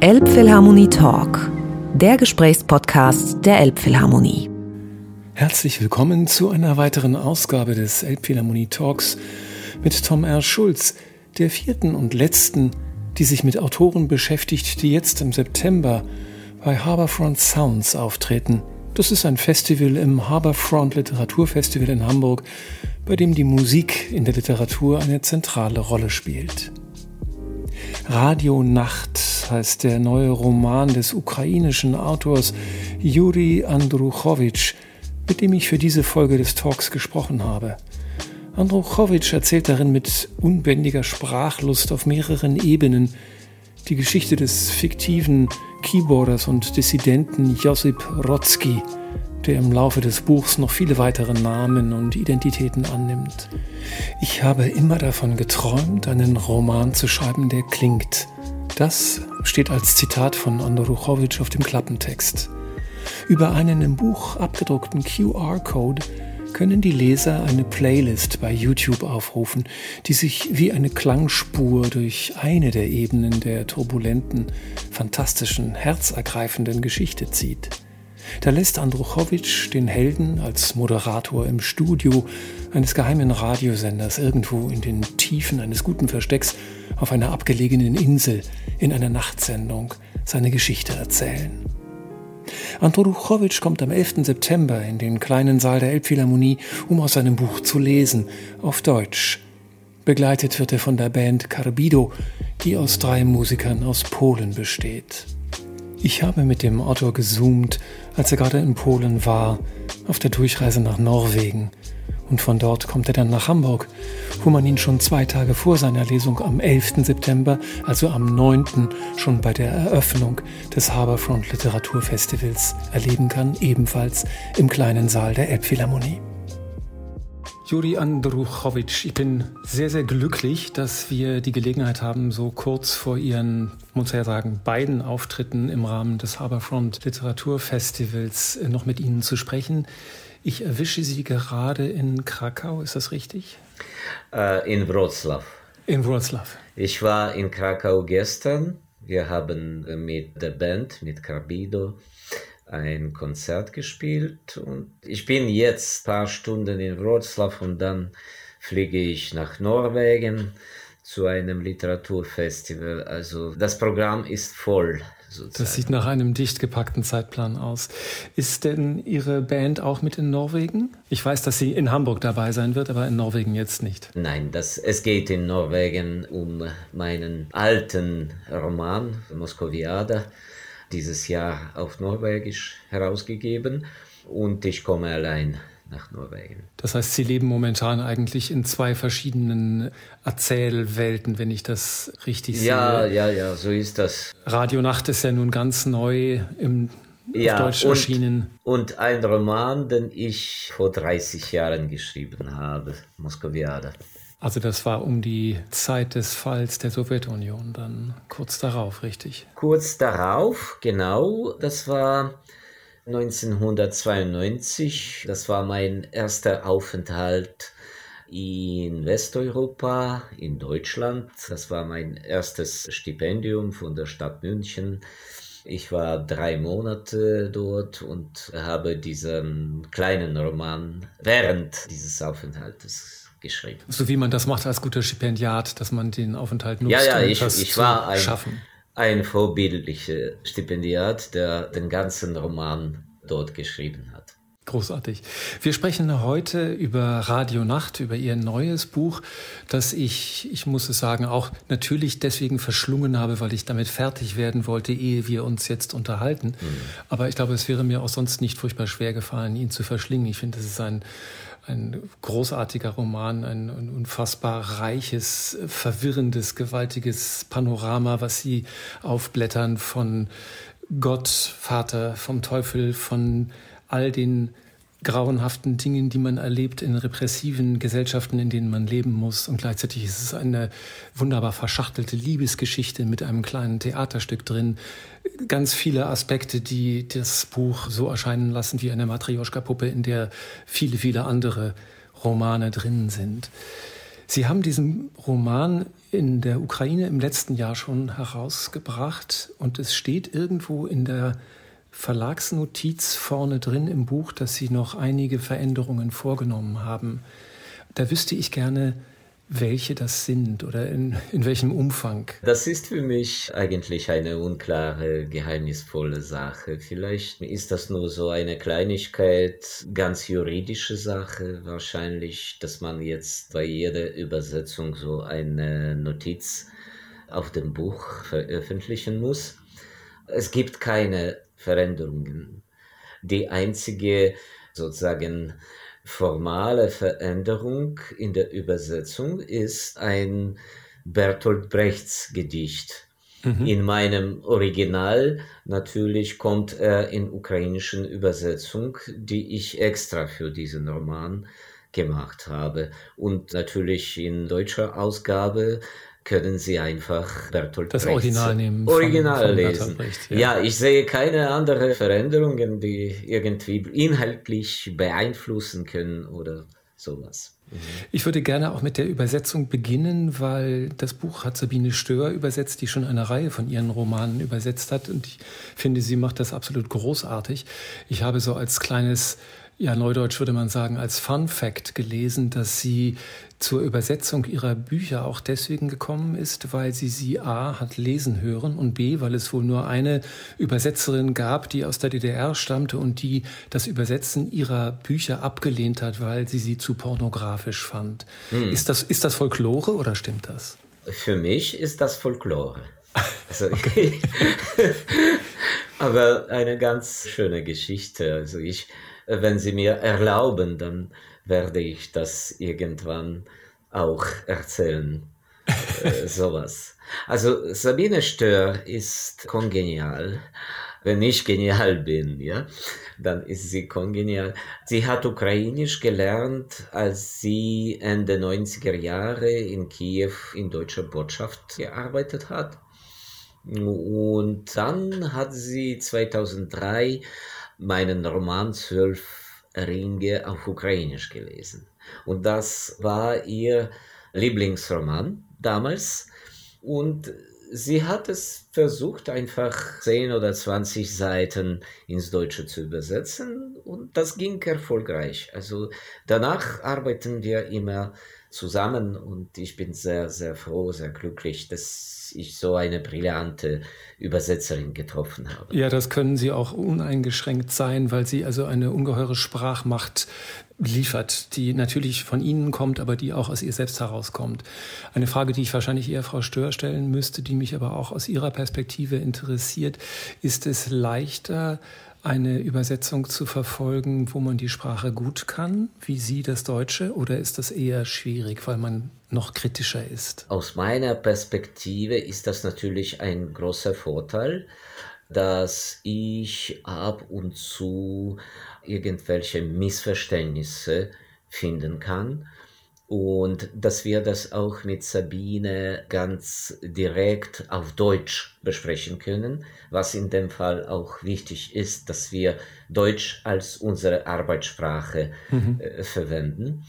Elbphilharmonie Talk, der Gesprächspodcast der Elbphilharmonie. Herzlich willkommen zu einer weiteren Ausgabe des Elbphilharmonie Talks mit Tom R. Schulz, der vierten und letzten, die sich mit Autoren beschäftigt, die jetzt im September bei Harbourfront Sounds auftreten. Das ist ein Festival im Harbourfront Literaturfestival in Hamburg, bei dem die Musik in der Literatur eine zentrale Rolle spielt. Radio Nacht heißt der neue Roman des ukrainischen Autors Juri Andruchowitsch, mit dem ich für diese Folge des Talks gesprochen habe. Andruchowitsch erzählt darin mit unbändiger Sprachlust auf mehreren Ebenen die Geschichte des fiktiven Keyboarders und Dissidenten Josip Rotzki, der im Laufe des Buchs noch viele weitere Namen und Identitäten annimmt. Ich habe immer davon geträumt, einen Roman zu schreiben, der klingt. Das steht als Zitat von Andruchowitsch auf dem Klappentext. Über einen im Buch abgedruckten QR-Code können die Leser eine Playlist bei YouTube aufrufen, die sich wie eine Klangspur durch eine der Ebenen der turbulenten, fantastischen, herzergreifenden Geschichte zieht. Da lässt Andruchowitsch den Helden als Moderator im Studio eines geheimen Radiosenders irgendwo in den Tiefen eines guten Verstecks auf einer abgelegenen Insel in einer Nachtsendung seine Geschichte erzählen. Andruchowitsch kommt am 11. September in den kleinen Saal der Elbphilharmonie, um aus seinem Buch zu lesen, auf Deutsch. Begleitet wird er von der Band Carbido, die aus drei Musikern aus Polen besteht. Ich habe mit dem Autor gezoomt, als er gerade in Polen war, auf der Durchreise nach Norwegen. Und von dort kommt er dann nach Hamburg, wo man ihn schon zwei Tage vor seiner Lesung am 11. September, also am 9. schon bei der Eröffnung des Harbourfront Literaturfestivals erleben kann, ebenfalls im kleinen Saal der Elbphilharmonie. Juri Andruchowitsch, ich bin sehr, sehr glücklich, dass wir die Gelegenheit haben, so kurz vor Ihren, muss ich ja sagen, beiden Auftritten im Rahmen des Harbourfront Literaturfestivals äh, noch mit Ihnen zu sprechen. Ich erwische Sie gerade in Krakau, ist das richtig? Uh, in Wroclaw. In Wroclaw. Ich war in Krakau gestern. Wir haben mit der Band, mit Carbido, ein Konzert gespielt und ich bin jetzt ein paar Stunden in Wroclaw und dann fliege ich nach Norwegen zu einem Literaturfestival. Also das Programm ist voll. Sozusagen. Das sieht nach einem dicht gepackten Zeitplan aus. Ist denn Ihre Band auch mit in Norwegen? Ich weiß, dass sie in Hamburg dabei sein wird, aber in Norwegen jetzt nicht. Nein, das, es geht in Norwegen um meinen alten Roman, Moskoviada dieses Jahr auf Norwegisch herausgegeben und ich komme allein nach Norwegen. Das heißt, Sie leben momentan eigentlich in zwei verschiedenen Erzählwelten, wenn ich das richtig sehe. Ja, ja, ja, so ist das. Radio Nacht ist ja nun ganz neu im ja, Deutsch und, erschienen. Und ein Roman, den ich vor 30 Jahren geschrieben habe, Moskoviade. Also das war um die Zeit des Falls der Sowjetunion, dann kurz darauf, richtig? Kurz darauf, genau. Das war 1992. Das war mein erster Aufenthalt in Westeuropa, in Deutschland. Das war mein erstes Stipendium von der Stadt München. Ich war drei Monate dort und habe diesen kleinen Roman während dieses Aufenthaltes geschrieben. So wie man das macht als guter Stipendiat, dass man den Aufenthalt nutzt, ja, ja, um ich, ich war ein, schaffen. Ein vorbildlicher Stipendiat, der den ganzen Roman dort geschrieben hat. Großartig. Wir sprechen heute über Radio Nacht, über Ihr neues Buch, das ich, ich muss es sagen, auch natürlich deswegen verschlungen habe, weil ich damit fertig werden wollte, ehe wir uns jetzt unterhalten. Mhm. Aber ich glaube, es wäre mir auch sonst nicht furchtbar schwer gefallen, ihn zu verschlingen. Ich finde, es ist ein ein großartiger Roman, ein, ein, unfassbar reiches, verwirrendes, gewaltiges Panorama, was sie aufblättern von Gott, Vater, vom Teufel, von all den grauenhaften Dingen, die man erlebt in repressiven Gesellschaften, in denen man leben muss. Und gleichzeitig ist es eine wunderbar verschachtelte Liebesgeschichte mit einem kleinen Theaterstück drin. Ganz viele Aspekte, die das Buch so erscheinen lassen wie eine Matrioschka-Puppe, in der viele, viele andere Romane drin sind. Sie haben diesen Roman in der Ukraine im letzten Jahr schon herausgebracht und es steht irgendwo in der Verlagsnotiz vorne drin im Buch, dass Sie noch einige Veränderungen vorgenommen haben. Da wüsste ich gerne, welche das sind oder in, in welchem Umfang? Das ist für mich eigentlich eine unklare, geheimnisvolle Sache. Vielleicht ist das nur so eine Kleinigkeit, ganz juridische Sache wahrscheinlich, dass man jetzt bei jeder Übersetzung so eine Notiz auf dem Buch veröffentlichen muss. Es gibt keine Veränderungen. Die einzige sozusagen formale Veränderung in der Übersetzung ist ein Bertolt Brechts Gedicht. Mhm. In meinem Original natürlich kommt er in ukrainischen Übersetzung, die ich extra für diesen Roman gemacht habe. Und natürlich in deutscher Ausgabe können Sie einfach Bertolt das Brechts Original nehmen. Original von, von lesen. Brecht, ja. ja. ich sehe keine andere Veränderungen, die irgendwie inhaltlich beeinflussen können oder sowas. Mhm. Ich würde gerne auch mit der Übersetzung beginnen, weil das Buch hat Sabine Stör übersetzt, die schon eine Reihe von ihren Romanen übersetzt hat. Und ich finde, sie macht das absolut großartig. Ich habe so als kleines ja, neudeutsch würde man sagen, als Fun Fact gelesen, dass sie zur Übersetzung ihrer Bücher auch deswegen gekommen ist, weil sie sie A hat lesen hören und B, weil es wohl nur eine Übersetzerin gab, die aus der DDR stammte und die das Übersetzen ihrer Bücher abgelehnt hat, weil sie sie zu pornografisch fand. Hm. Ist, das, ist das Folklore oder stimmt das? Für mich ist das Folklore. Also aber eine ganz schöne Geschichte. Also ich wenn Sie mir erlauben, dann werde ich das irgendwann auch erzählen. äh, sowas. Also Sabine Stör ist kongenial. Wenn ich genial bin, ja, dann ist sie kongenial. Sie hat Ukrainisch gelernt, als sie Ende 90er Jahre in Kiew in deutscher Botschaft gearbeitet hat. Und dann hat sie 2003 meinen Roman Zwölf Ringe auf Ukrainisch gelesen. Und das war ihr Lieblingsroman damals. Und sie hat es versucht, einfach 10 oder 20 Seiten ins Deutsche zu übersetzen. Und das ging erfolgreich. Also danach arbeiten wir immer zusammen und ich bin sehr, sehr froh, sehr glücklich, dass ich so eine brillante Übersetzerin getroffen habe. Ja, das können Sie auch uneingeschränkt sein, weil sie also eine ungeheure Sprachmacht liefert, die natürlich von Ihnen kommt, aber die auch aus ihr selbst herauskommt. Eine Frage, die ich wahrscheinlich eher Frau Stör stellen müsste, die mich aber auch aus Ihrer Perspektive interessiert. Ist es leichter, eine Übersetzung zu verfolgen, wo man die Sprache gut kann, wie Sie das Deutsche, oder ist das eher schwierig, weil man noch kritischer ist? Aus meiner Perspektive ist das natürlich ein großer Vorteil, dass ich ab und zu irgendwelche Missverständnisse finden kann und dass wir das auch mit Sabine ganz direkt auf Deutsch besprechen können, was in dem Fall auch wichtig ist, dass wir Deutsch als unsere Arbeitssprache mhm. äh, verwenden.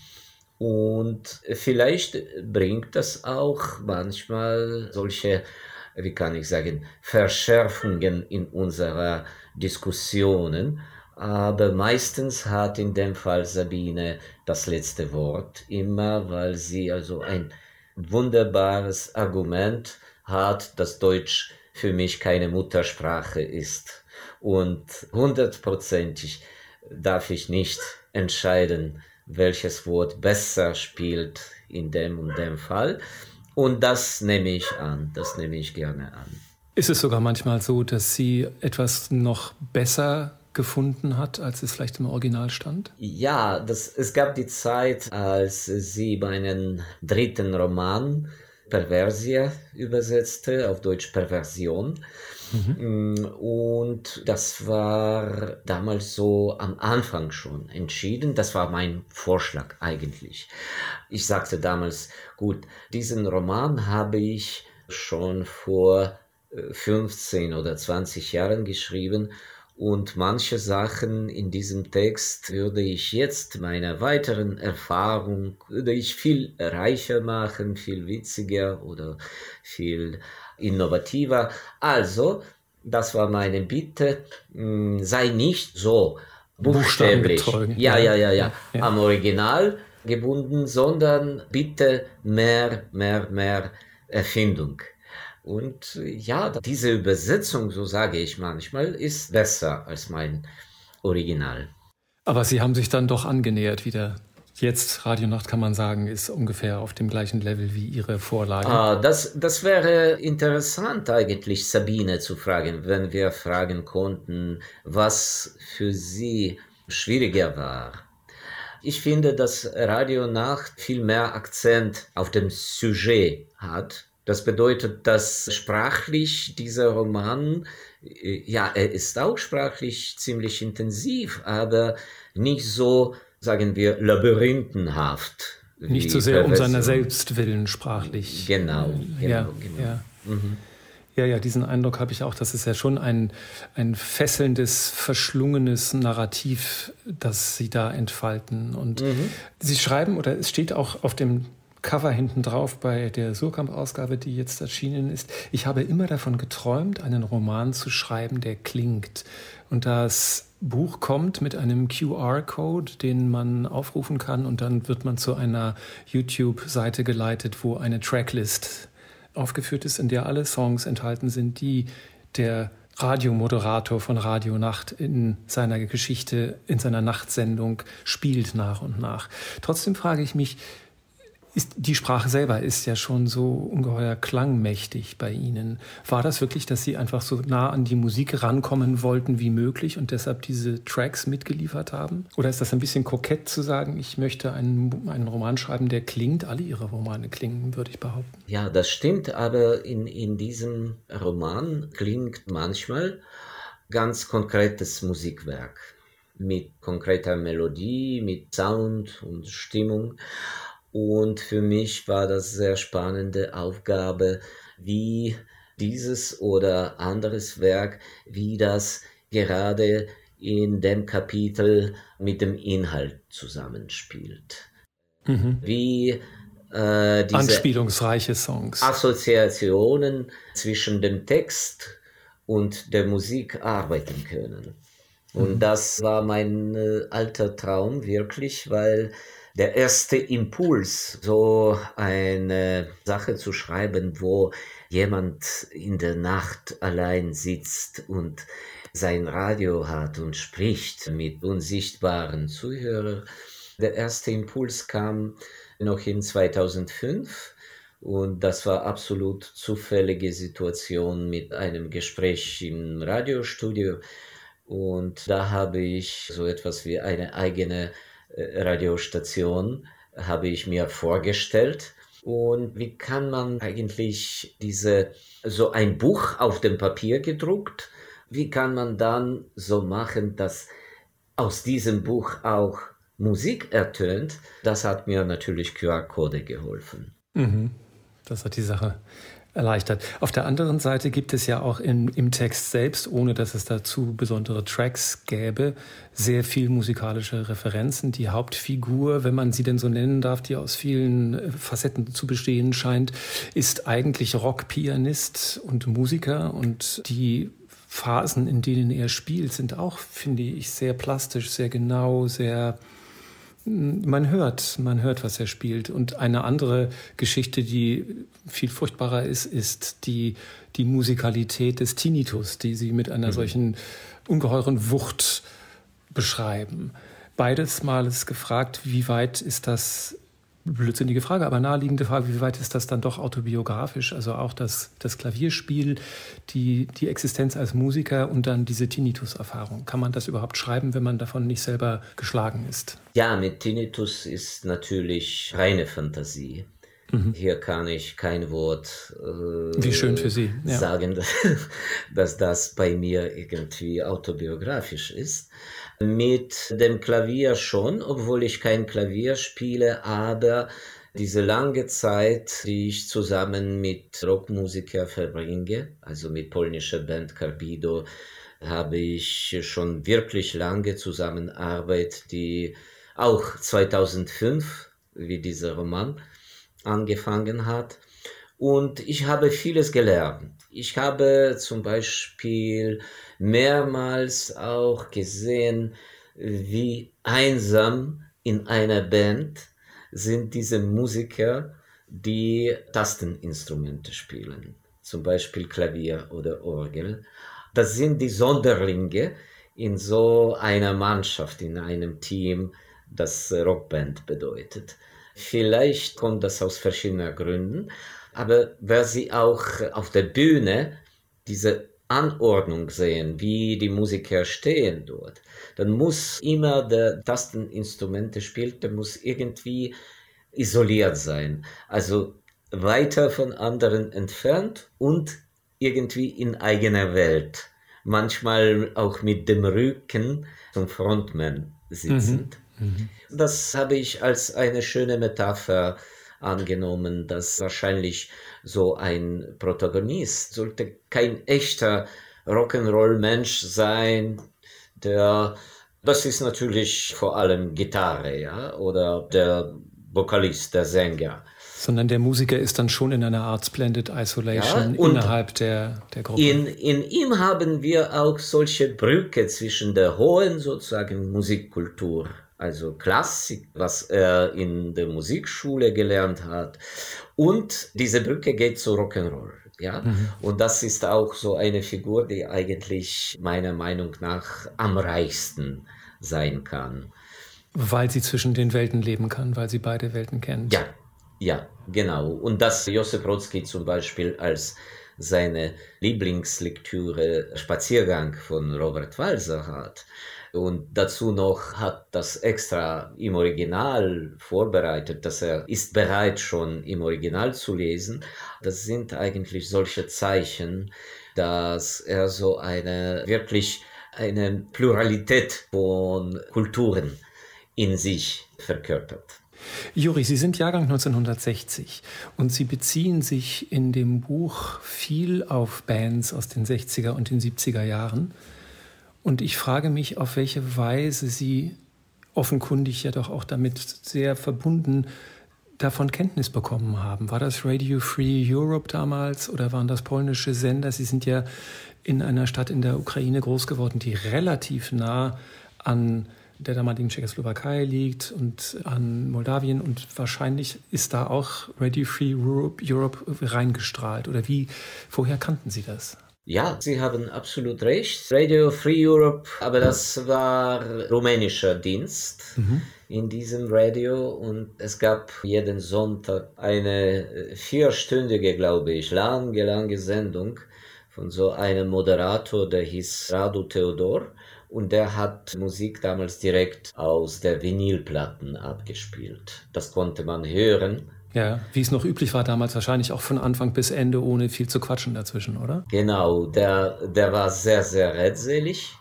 Und vielleicht bringt das auch manchmal solche, wie kann ich sagen, Verschärfungen in unserer Diskussionen, aber meistens hat in dem Fall Sabine das letzte Wort immer, weil sie also ein wunderbares Argument hat, dass Deutsch für mich keine Muttersprache ist. Und hundertprozentig darf ich nicht entscheiden, welches Wort besser spielt in dem und dem Fall. Und das nehme ich an, das nehme ich gerne an. Ist es sogar manchmal so, dass Sie etwas noch besser gefunden hat, als es vielleicht im Original stand? Ja, das, es gab die Zeit, als sie meinen dritten Roman Perversia übersetzte, auf Deutsch Perversion. Mhm. Und das war damals so am Anfang schon entschieden. Das war mein Vorschlag eigentlich. Ich sagte damals, gut, diesen Roman habe ich schon vor 15 äh, oder 20 Jahren geschrieben Und manche Sachen in diesem Text würde ich jetzt meiner weiteren Erfahrung, würde ich viel reicher machen, viel witziger oder viel innovativer. Also, das war meine Bitte, hm, sei nicht so buchstäblich, ja, ja, ja, ja, ja, am Original gebunden, sondern bitte mehr, mehr, mehr Erfindung. Und ja, diese Übersetzung, so sage ich manchmal, ist besser als mein Original. Aber Sie haben sich dann doch angenähert wieder. Jetzt, Radionacht kann man sagen, ist ungefähr auf dem gleichen Level wie Ihre Vorlage. Ah, das, das wäre interessant eigentlich, Sabine zu fragen, wenn wir fragen konnten, was für Sie schwieriger war. Ich finde, dass Radionacht viel mehr Akzent auf dem Sujet hat das bedeutet, dass sprachlich dieser Roman, äh, ja, er ist auch sprachlich ziemlich intensiv, aber nicht so, sagen wir, labyrinthenhaft. Nicht so sehr um seiner selbst willen sprachlich. Genau, genau, ja, genau. Ja. Mhm. Ja, ja, diesen Eindruck habe ich auch. Das ist ja schon ein, ein fesselndes, verschlungenes Narrativ, das Sie da entfalten. Und mhm. Sie schreiben, oder es steht auch auf dem Cover hinten drauf bei der Surkamp-Ausgabe, die jetzt erschienen ist. Ich habe immer davon geträumt, einen Roman zu schreiben, der klingt. Und das Buch kommt mit einem QR-Code, den man aufrufen kann und dann wird man zu einer YouTube-Seite geleitet, wo eine Tracklist aufgeführt ist, in der alle Songs enthalten sind, die der Radiomoderator von Radio Nacht in seiner Geschichte, in seiner Nachtsendung spielt nach und nach. Trotzdem frage ich mich, ist, die Sprache selber ist ja schon so ungeheuer klangmächtig bei Ihnen. War das wirklich, dass Sie einfach so nah an die Musik rankommen wollten wie möglich und deshalb diese Tracks mitgeliefert haben? Oder ist das ein bisschen kokett zu sagen, ich möchte einen, einen Roman schreiben, der klingt? Alle Ihre Romane klingen, würde ich behaupten. Ja, das stimmt, aber in, in diesem Roman klingt manchmal ganz konkretes Musikwerk mit konkreter Melodie, mit Sound und Stimmung. Und für mich war das sehr spannende Aufgabe, wie dieses oder anderes Werk, wie das gerade in dem Kapitel mit dem Inhalt zusammenspielt. Mhm. Wie äh, diese Anspielungsreiche Songs. Assoziationen zwischen dem Text und der Musik arbeiten können. Und mhm. das war mein äh, alter Traum wirklich, weil der erste Impuls, so eine Sache zu schreiben, wo jemand in der Nacht allein sitzt und sein Radio hat und spricht mit unsichtbaren Zuhörern. Der erste Impuls kam noch in 2005 und das war absolut zufällige Situation mit einem Gespräch im Radiostudio und da habe ich so etwas wie eine eigene Radiostation habe ich mir vorgestellt. Und wie kann man eigentlich diese, so ein Buch auf dem Papier gedruckt, wie kann man dann so machen, dass aus diesem Buch auch Musik ertönt? Das hat mir natürlich QR-Code geholfen. Mhm. Das hat die Sache erleichtert. Auf der anderen Seite gibt es ja auch im, im Text selbst, ohne dass es dazu besondere Tracks gäbe, sehr viel musikalische Referenzen. Die Hauptfigur, wenn man sie denn so nennen darf, die aus vielen äh, Facetten zu bestehen scheint, ist eigentlich Rockpianist und Musiker und die Phasen, in denen er spielt, sind auch, finde ich, sehr plastisch, sehr genau, sehr man hört, man hört, was er spielt. Und eine andere Geschichte, die viel furchtbarer ist, ist die, die Musikalität des Tinnitus, die sie mit einer mhm. solchen ungeheuren Wucht beschreiben. Beides Mal ist gefragt, wie weit ist das blödsinnige Frage, aber naheliegende Frage, wie weit ist das dann doch autobiografisch? Also auch das, das Klavierspiel, die, die Existenz als Musiker und dann diese Tinnitus-Erfahrung. Kann man das überhaupt schreiben, wenn man davon nicht selber geschlagen ist? Ja, mit Tinnitus ist natürlich reine Fantasie. Mhm. Hier kann ich kein Wort äh, Wie schön für Sie. Ja. sagen, dass das bei mir irgendwie autobiografisch ist. Mit dem Klavier schon, obwohl ich kein Klavier spiele, aber diese lange Zeit, die ich zusammen mit Rockmusikern verbringe, also mit polnischer Band Carbido, habe ich schon wirklich lange Zusammenarbeit, die auch 2005, wie dieser Roman, angefangen hat. Und ich habe vieles gelernt. Ich habe zum Beispiel mehrmals auch gesehen, wie einsam in einer Band sind diese Musiker, die Tasteninstrumente spielen, zum Beispiel Klavier oder Orgel. Das sind die Sonderlinge in so einer Mannschaft, in einem Team, das Rockband bedeutet. Vielleicht kommt das aus verschiedenen Gründen, aber wer sie auch auf der Bühne diese Anordnung sehen, wie die Musiker stehen dort, dann muss immer der Tasteninstrumente spielt, der muss irgendwie isoliert sein. Also weiter von anderen entfernt und irgendwie in eigener Welt. Manchmal auch mit dem Rücken zum Frontman sitzend. Mhm. Mhm. Das habe ich als eine schöne Metapher angenommen, dass wahrscheinlich so ein Protagonist sollte kein echter Rock'n'Roll-Mensch sein, der, das ist natürlich vor allem Gitarre, ja, oder der Vokalist, der Sänger. Sondern der Musiker ist dann schon in einer Art Splendid Isolation ja, innerhalb der, der Gruppe. In, in ihm haben wir auch solche Brücke zwischen der hohen sozusagen Musikkultur also Klassik, was er in der Musikschule gelernt hat. Und diese Brücke geht zu Rock'n'Roll. Ja, mhm. und das ist auch so eine Figur, die eigentlich meiner Meinung nach am reichsten sein kann. Weil sie zwischen den Welten leben kann, weil sie beide Welten kennt. Ja, ja, genau. Und dass Josef Brodsky zum Beispiel als seine Lieblingslektüre Spaziergang von Robert Walser hat, und dazu noch hat das extra im Original vorbereitet, dass er ist bereit schon im Original zu lesen. Das sind eigentlich solche Zeichen, dass er so eine wirklich eine Pluralität von Kulturen in sich verkörpert. Juri, Sie sind Jahrgang 1960 und Sie beziehen sich in dem Buch viel auf Bands aus den 60er und den 70er Jahren. Und ich frage mich, auf welche Weise Sie offenkundig ja doch auch damit sehr verbunden davon Kenntnis bekommen haben. War das Radio Free Europe damals oder waren das polnische Sender? Sie sind ja in einer Stadt in der Ukraine groß geworden, die relativ nah an der damaligen Tschechoslowakei liegt und an Moldawien und wahrscheinlich ist da auch Radio Free Europe, Europe reingestrahlt. Oder wie, woher kannten Sie das? Ja, Sie haben absolut recht. Radio Free Europe, aber das war rumänischer Dienst mhm. in diesem Radio und es gab jeden Sonntag eine äh, vierstündige, glaube ich, lange, lange Sendung von so einem Moderator, der hieß Radu Theodor und der hat Musik damals direkt aus der Vinylplatten abgespielt. Das konnte man hören ja, wie es noch üblich war damals, wahrscheinlich auch von Anfang bis Ende, ohne viel zu quatschen dazwischen, oder? Genau, der, der war sehr, sehr redselig.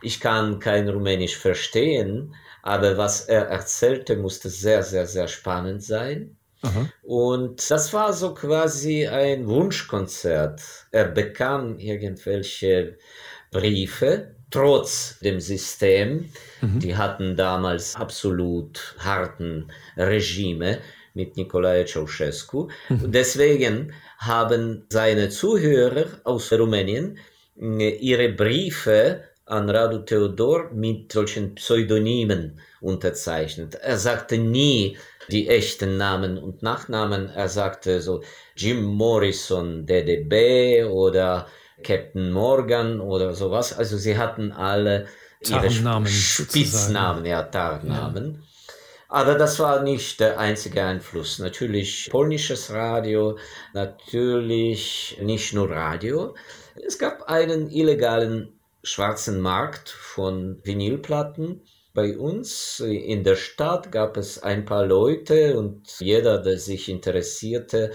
Ich kann kein Rumänisch verstehen, aber was er erzählte, musste sehr, sehr, sehr spannend sein. Aha. Und das war so quasi ein Wunschkonzert. Er bekam irgendwelche Briefe, trotz dem System. Mhm. Die hatten damals absolut harten Regime mit Nicolae Ceausescu. Mhm. Deswegen haben seine Zuhörer aus Rumänien äh, ihre Briefe an Radu Theodor mit solchen Pseudonymen unterzeichnet. Er sagte nie die echten Namen und Nachnamen. Er sagte so Jim Morrison, DDB oder Captain Morgan oder sowas. Also sie hatten alle ihre Spitznamen, ja, Tarnamen. Ja. Aber das war nicht der einzige Einfluss. Natürlich polnisches Radio, natürlich nicht nur Radio. Es gab einen illegalen schwarzen Markt von Vinylplatten. Bei uns in der Stadt gab es ein paar Leute und jeder, der sich interessierte,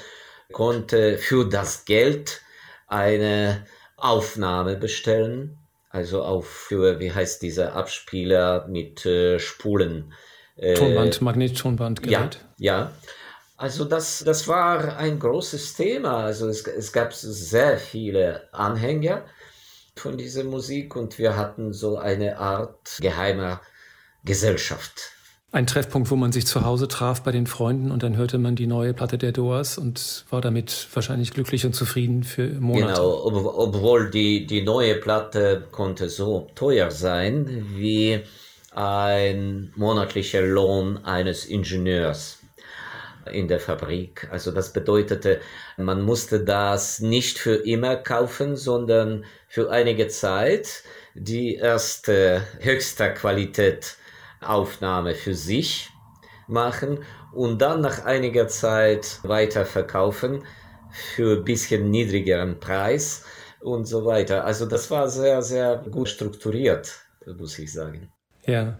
konnte für das Geld eine Aufnahme bestellen. Also auch für, wie heißt dieser Abspieler mit äh, Spulen Tonband, Magnettonbandgerät. Ja, ja. Also das, das war ein großes Thema. Also es, es gab sehr viele Anhänger von dieser Musik und wir hatten so eine Art geheimer Gesellschaft. Ein Treffpunkt, wo man sich zu Hause traf bei den Freunden und dann hörte man die neue Platte der Doors und war damit wahrscheinlich glücklich und zufrieden für Monate. Genau, ob, obwohl die, die neue Platte konnte so teuer sein wie ein monatlicher Lohn eines Ingenieurs in der Fabrik. Also das bedeutete, man musste das nicht für immer kaufen, sondern für einige Zeit die erste höchster Qualität Aufnahme für sich machen und dann nach einiger Zeit weiter verkaufen für ein bisschen niedrigeren Preis und so weiter. Also das war sehr, sehr gut strukturiert, muss ich sagen. Ja.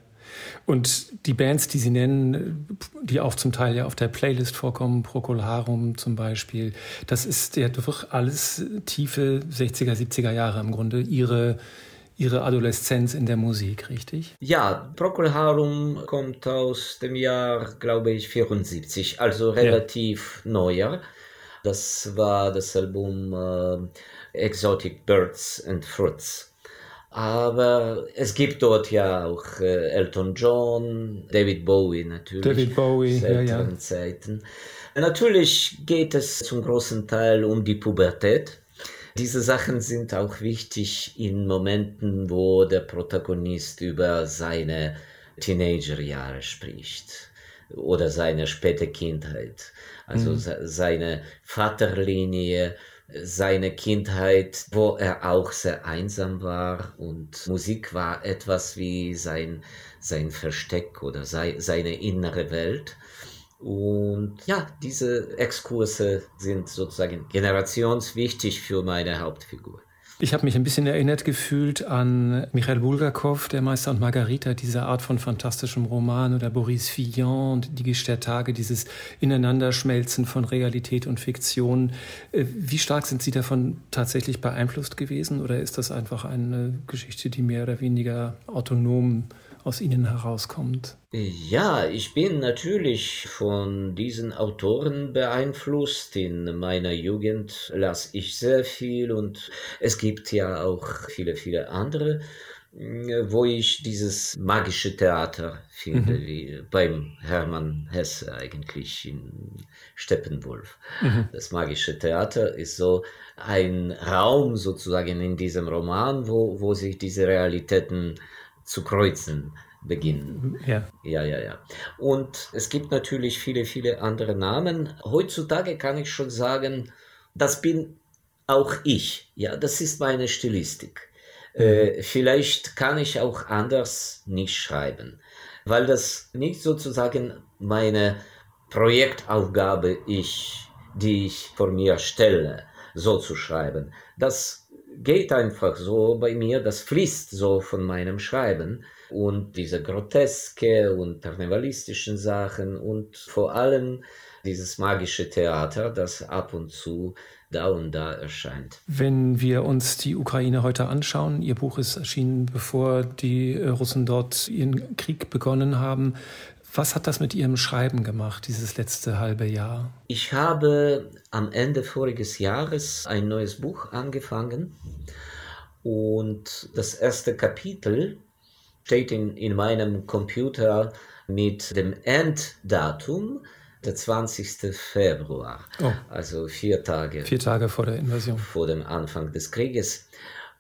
Und die Bands, die Sie nennen, die auch zum Teil ja auf der Playlist vorkommen, Procolarum zum Beispiel, das ist ja doch alles tiefe 60er, 70er Jahre im Grunde. Ihre, Ihre Adoleszenz in der Musik, richtig? Ja, Procolarum kommt aus dem Jahr, glaube ich, 74, also relativ ja. neuer. Das war das Album äh, Exotic Birds and Fruits. Aber es gibt dort ja auch äh, Elton John, David Bowie natürlich. David Bowie, ja, ja. Zeiten. Natürlich geht es zum großen Teil um die Pubertät. Diese Sachen sind auch wichtig in Momenten, wo der Protagonist über seine Teenagerjahre spricht oder seine späte Kindheit, also mhm. seine Vaterlinie seine Kindheit, wo er auch sehr einsam war und Musik war etwas wie sein, sein Versteck oder sei, seine innere Welt. Und ja, diese Exkurse sind sozusagen generationswichtig für meine Hauptfigur. Ich habe mich ein bisschen erinnert gefühlt an Michael Bulgakov, der Meister und Margarita, diese Art von fantastischem Roman oder Boris Vian und die Gestärtage, dieses Ineinanderschmelzen von Realität und Fiktion. Äh, wie stark sind Sie davon tatsächlich beeinflusst gewesen oder ist das einfach eine Geschichte, die mehr oder weniger autonom aus ihnen herauskommt. Ja, ich bin natürlich von diesen Autoren beeinflusst. In meiner Jugend las ich sehr viel und es gibt ja auch viele, viele andere, wo ich dieses magische Theater finde, mhm. wie beim Hermann Hesse eigentlich in Steppenwolf. Mhm. Das magische Theater ist so ein Raum sozusagen in diesem Roman, wo, wo sich diese Realitäten zu kreuzen beginnen. Ja. ja, ja, ja. Und es gibt natürlich viele, viele andere Namen. Heutzutage kann ich schon sagen, das bin auch ich. Ja, das ist meine Stilistik. Mhm. Äh, vielleicht kann ich auch anders nicht schreiben, weil das nicht sozusagen meine Projektaufgabe ist, die ich vor mir stelle, so zu schreiben. Das geht einfach so bei mir, das fließt so von meinem Schreiben und diese groteske und karnevalistischen Sachen und vor allem dieses magische Theater, das ab und zu da und da erscheint. Wenn wir uns die Ukraine heute anschauen, Ihr Buch ist erschienen, bevor die Russen dort ihren Krieg begonnen haben. Was hat das mit Ihrem Schreiben gemacht, dieses letzte halbe Jahr? Ich habe am Ende voriges Jahres ein neues Buch angefangen und das erste Kapitel steht in, in meinem Computer mit dem Enddatum der 20. Februar. Oh. Also vier Tage. Vier Tage vor der Invasion. Vor dem Anfang des Krieges.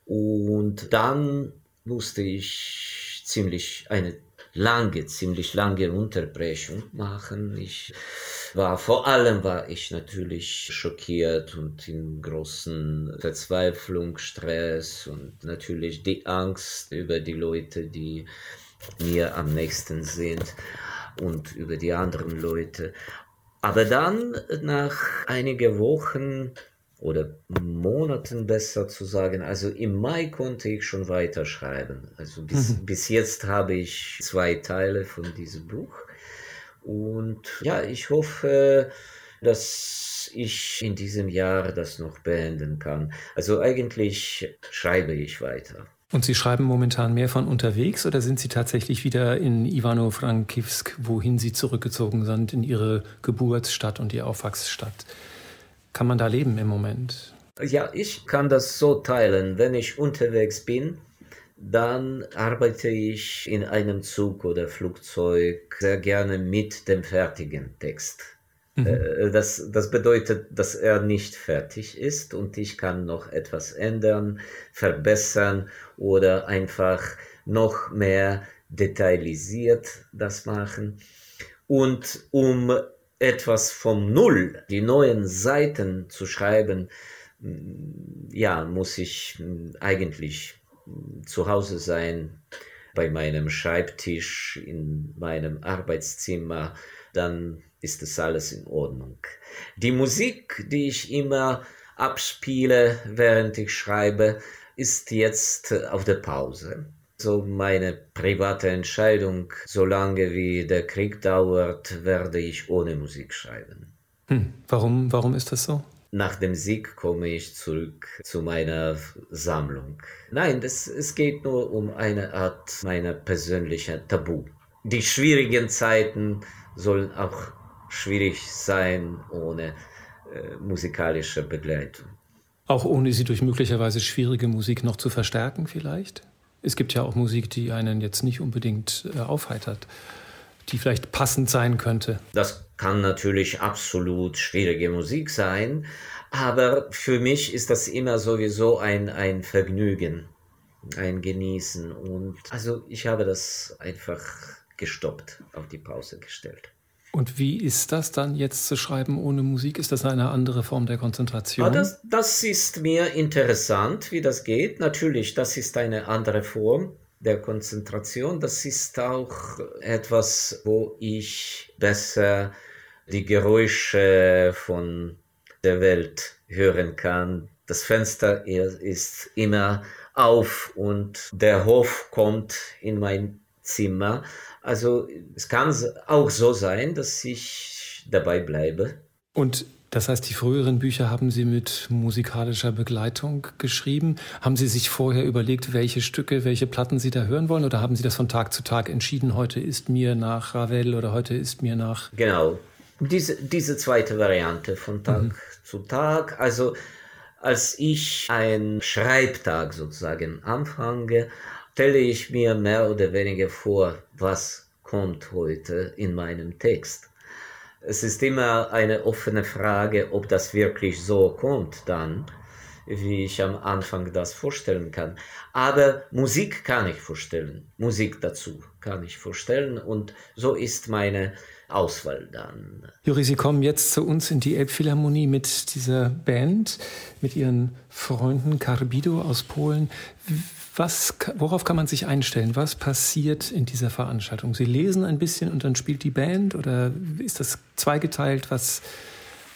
Und dann musste ich ziemlich eine lange, ziemlich lange Unterbrechung machen. Ich war, vor allem war ich natürlich schockiert und in großen Verzweiflung, Stress und natürlich die Angst über die Leute, die mir am nächsten sind und über die anderen Leute. Aber dann nach einigen Wochen oder Monaten besser zu sagen. Also im Mai konnte ich schon weiterschreiben. Also bis, mhm. bis jetzt habe ich zwei Teile von diesem Buch. Und ja, ich hoffe, dass ich in diesem Jahr das noch beenden kann. Also eigentlich schreibe ich weiter. Und Sie schreiben momentan mehr von unterwegs oder sind Sie tatsächlich wieder in Ivano-Frankivsk, wohin Sie zurückgezogen sind, in Ihre Geburtsstadt und Ihre Aufwachsstadt? Kann man da leben im Moment? Ja, ich kann das so teilen. Wenn ich unterwegs bin, dann arbeite ich in einem Zug oder Flugzeug sehr gerne mit dem fertigen Text. Mhm. Äh, das, das bedeutet, dass er nicht fertig ist und ich kann noch etwas ändern, verbessern oder einfach noch mehr detailisiert das machen. Und um etwas vom Null, die neuen Seiten zu schreiben, ja, muss ich eigentlich zu Hause sein, bei meinem Schreibtisch, in meinem Arbeitszimmer, dann ist es alles in Ordnung. Die Musik, die ich immer abspiele, während ich schreibe, ist jetzt auf der Pause. So meine private Entscheidung, solange wie der Krieg dauert, werde ich ohne Musik schreiben. Hm. Warum, warum ist das so? Nach dem Sieg komme ich zurück zu meiner Sammlung. Nein, das, es geht nur um eine Art meiner persönlichen Tabu. Die schwierigen Zeiten sollen auch schwierig sein ohne äh, musikalische Begleitung. Auch ohne sie durch möglicherweise schwierige Musik noch zu verstärken vielleicht? Es gibt ja auch Musik, die einen jetzt nicht unbedingt äh, aufheitert, die vielleicht passend sein könnte. Das kann natürlich absolut schwierige Musik sein, aber für mich ist das immer sowieso ein, ein Vergnügen, ein Genießen. Und also ich habe das einfach gestoppt, auf die Pause gestellt. Und wie ist das dann jetzt zu schreiben ohne Musik? Ist das eine andere Form der Konzentration? Ah, das, das ist mir interessant, wie das geht. Natürlich, das ist eine andere Form der Konzentration. Das ist auch etwas, wo ich besser die Geräusche von der Welt hören kann. Das Fenster ist immer auf und der Hof kommt in mein Zimmer. Also es kann auch so sein, dass ich dabei bleibe. Und das heißt, die früheren Bücher haben Sie mit musikalischer Begleitung geschrieben. Haben Sie sich vorher überlegt, welche Stücke, welche Platten Sie da hören wollen? Oder haben Sie das von Tag zu Tag entschieden? Heute ist mir nach Ravel oder heute ist mir nach. Genau. Diese, diese zweite Variante von Tag mhm. zu Tag. Also, als ich einen Schreibtag sozusagen anfange, stelle ich mir mehr oder weniger vor, was kommt heute in meinem Text. Es ist immer eine offene Frage, ob das wirklich so kommt dann, wie ich am Anfang das vorstellen kann. Aber Musik kann ich vorstellen, Musik dazu kann ich vorstellen und so ist meine Auswahl dann. Juri, Sie kommen jetzt zu uns in die Elbphilharmonie mit dieser Band, mit Ihren Freunden Carbido aus Polen. Was, worauf kann man sich einstellen? Was passiert in dieser Veranstaltung? Sie lesen ein bisschen und dann spielt die Band oder ist das zweigeteilt? Was,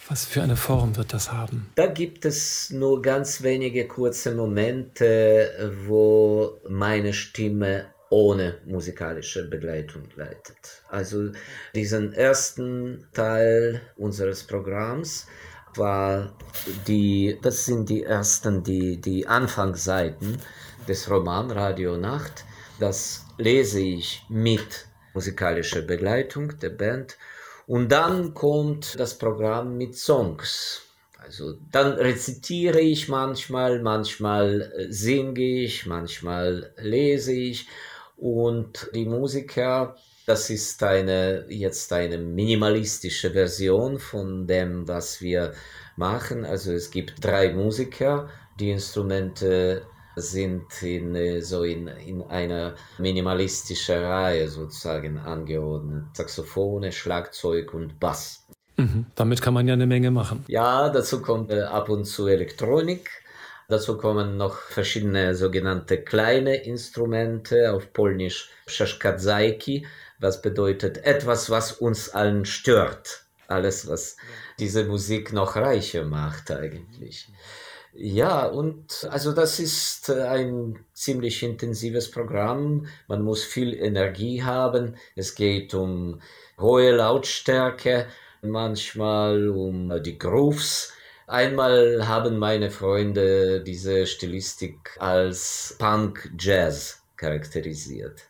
was für eine Form wird das haben? Da gibt es nur ganz wenige kurze Momente, wo meine Stimme ohne musikalische Begleitung leitet. Also diesen ersten Teil unseres Programms war die, das sind die ersten, die, die Anfangsseiten des Roman Radio Nacht. Das lese ich mit musikalischer Begleitung der Band. Und dann kommt das Programm mit Songs. Also dann rezitiere ich manchmal, manchmal äh, singe ich, manchmal lese ich. Und die Musiker, das ist eine, jetzt eine minimalistische Version von dem, was wir machen. Also es gibt drei Musiker, die Instrumente sind in, äh, so in, in einer minimalistischen Reihe sozusagen angeordnet. Saxophone, Schlagzeug und Bass. Mhm. Damit kann man ja eine Menge machen. Ja, dazu kommt äh, ab und zu Elektronik. Dazu kommen noch verschiedene sogenannte kleine Instrumente, auf Polnisch Przeszkadzajki, was bedeutet etwas, was uns allen stört. Alles, was diese Musik noch reicher macht eigentlich. Ja, und also das ist äh, ein ziemlich intensives Programm. Man muss viel Energie haben. Es geht um hohe Lautstärke, manchmal um die Grooves, Einmal haben meine Freunde diese Stilistik als Punk Jazz charakterisiert.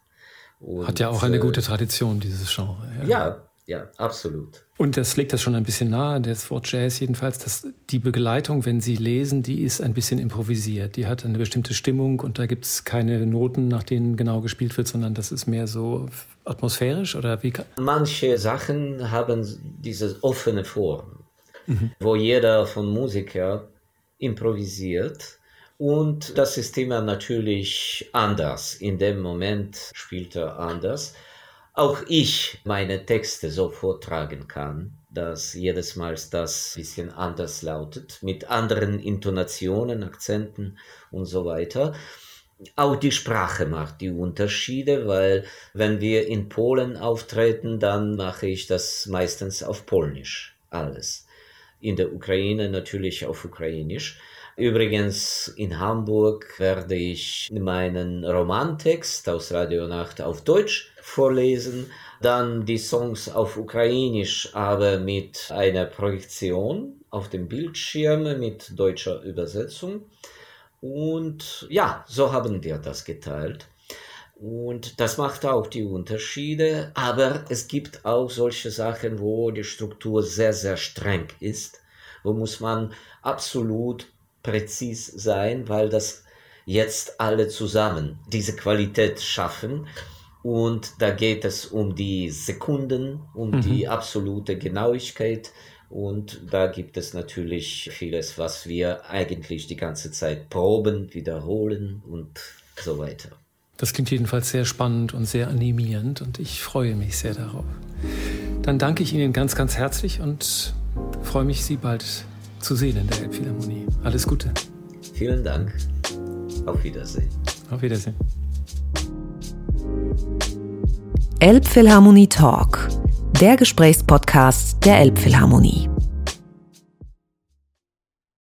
Und, Hat ja auch eine gute Tradition, dieses Genre. Ja, ja, ja absolut. Und das legt das schon ein bisschen nahe, das Wort Jazz jedenfalls, dass die Begleitung, wenn Sie lesen, die ist ein bisschen improvisiert. Die hat eine bestimmte Stimmung und da gibt es keine Noten, nach denen genau gespielt wird, sondern das ist mehr so atmosphärisch oder wie? Manche Sachen haben diese offene Form, mhm. wo jeder von Musiker improvisiert und das System natürlich anders. In dem Moment spielt er anders auch ich meine Texte so vortragen kann, dass jedes Mal das bisschen anders lautet, mit anderen Intonationen, Akzenten und so weiter. Auch die Sprache macht die Unterschiede, weil wenn wir in Polen auftreten, dann mache ich das meistens auf Polnisch alles. In der Ukraine natürlich auf Ukrainisch. Übrigens in Hamburg werde ich meinen Romantext aus Radio Nacht auf Deutsch vorlesen, dann die Songs auf Ukrainisch, aber mit einer Projektion auf dem Bildschirm mit deutscher Übersetzung. Und ja, so haben wir das geteilt. Und das macht auch die Unterschiede. Aber es gibt auch solche Sachen, wo die Struktur sehr, sehr streng ist. Wo muss man absolut präzis sein, weil das jetzt alle zusammen diese Qualität schaffen. Und da geht es um die Sekunden, um mhm. die absolute Genauigkeit. Und da gibt es natürlich vieles, was wir eigentlich die ganze Zeit proben, wiederholen und so weiter. Das klingt jedenfalls sehr spannend und sehr animierend und ich freue mich sehr darauf. Dann danke ich Ihnen ganz, ganz herzlich und freue mich, Sie bald zu sehen in der Elbphilharmonie. Alles Gute. Vielen Dank. Auf Wiedersehen. Auf Wiedersehen. Elbphilharmonie Talk, der Gesprächspodcast der Elbphilharmonie.